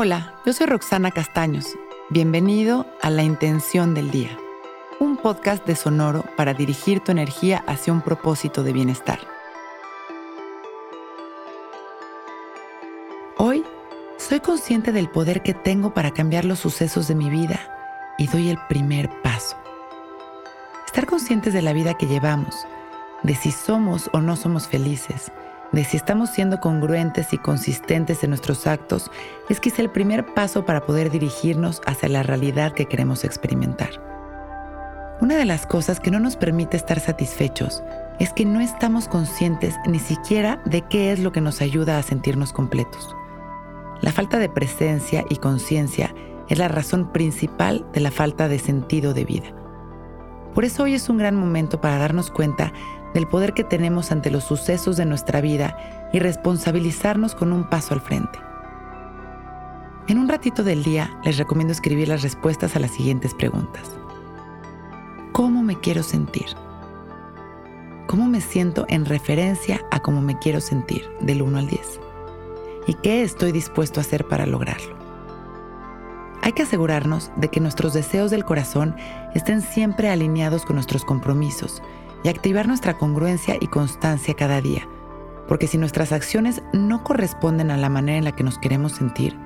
Hola, yo soy Roxana Castaños. Bienvenido a La Intención del Día, un podcast de Sonoro para dirigir tu energía hacia un propósito de bienestar. Hoy soy consciente del poder que tengo para cambiar los sucesos de mi vida y doy el primer paso. Estar conscientes de la vida que llevamos, de si somos o no somos felices, de si estamos siendo congruentes y consistentes en nuestros actos es quizá el primer paso para poder dirigirnos hacia la realidad que queremos experimentar. Una de las cosas que no nos permite estar satisfechos es que no estamos conscientes ni siquiera de qué es lo que nos ayuda a sentirnos completos. La falta de presencia y conciencia es la razón principal de la falta de sentido de vida. Por eso hoy es un gran momento para darnos cuenta del poder que tenemos ante los sucesos de nuestra vida y responsabilizarnos con un paso al frente. En un ratito del día les recomiendo escribir las respuestas a las siguientes preguntas. ¿Cómo me quiero sentir? ¿Cómo me siento en referencia a cómo me quiero sentir del 1 al 10? ¿Y qué estoy dispuesto a hacer para lograrlo? Hay que asegurarnos de que nuestros deseos del corazón estén siempre alineados con nuestros compromisos y activar nuestra congruencia y constancia cada día, porque si nuestras acciones no corresponden a la manera en la que nos queremos sentir,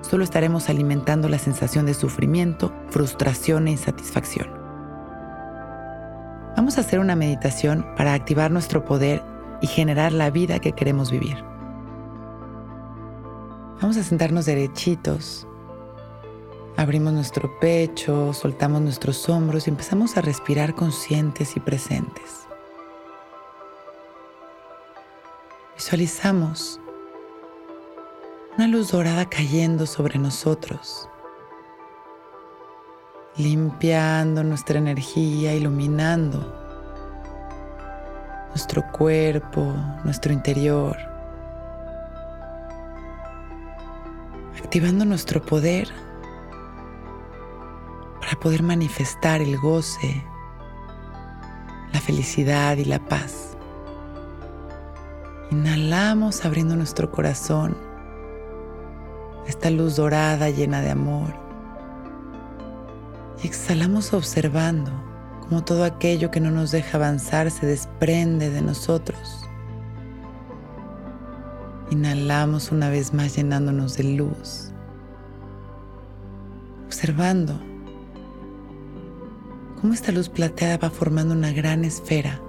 solo estaremos alimentando la sensación de sufrimiento, frustración e insatisfacción. Vamos a hacer una meditación para activar nuestro poder y generar la vida que queremos vivir. Vamos a sentarnos derechitos Abrimos nuestro pecho, soltamos nuestros hombros y empezamos a respirar conscientes y presentes. Visualizamos una luz dorada cayendo sobre nosotros, limpiando nuestra energía, iluminando nuestro cuerpo, nuestro interior, activando nuestro poder para poder manifestar el goce, la felicidad y la paz. Inhalamos abriendo nuestro corazón, esta luz dorada llena de amor. Y exhalamos observando cómo todo aquello que no nos deja avanzar se desprende de nosotros. Inhalamos una vez más llenándonos de luz, observando cómo esta luz plateada va formando una gran esfera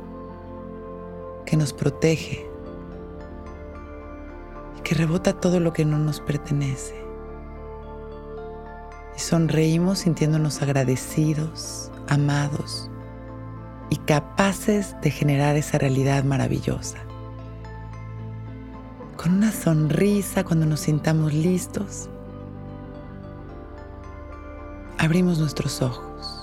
que nos protege y que rebota todo lo que no nos pertenece. Y sonreímos sintiéndonos agradecidos, amados y capaces de generar esa realidad maravillosa. Con una sonrisa cuando nos sintamos listos, abrimos nuestros ojos.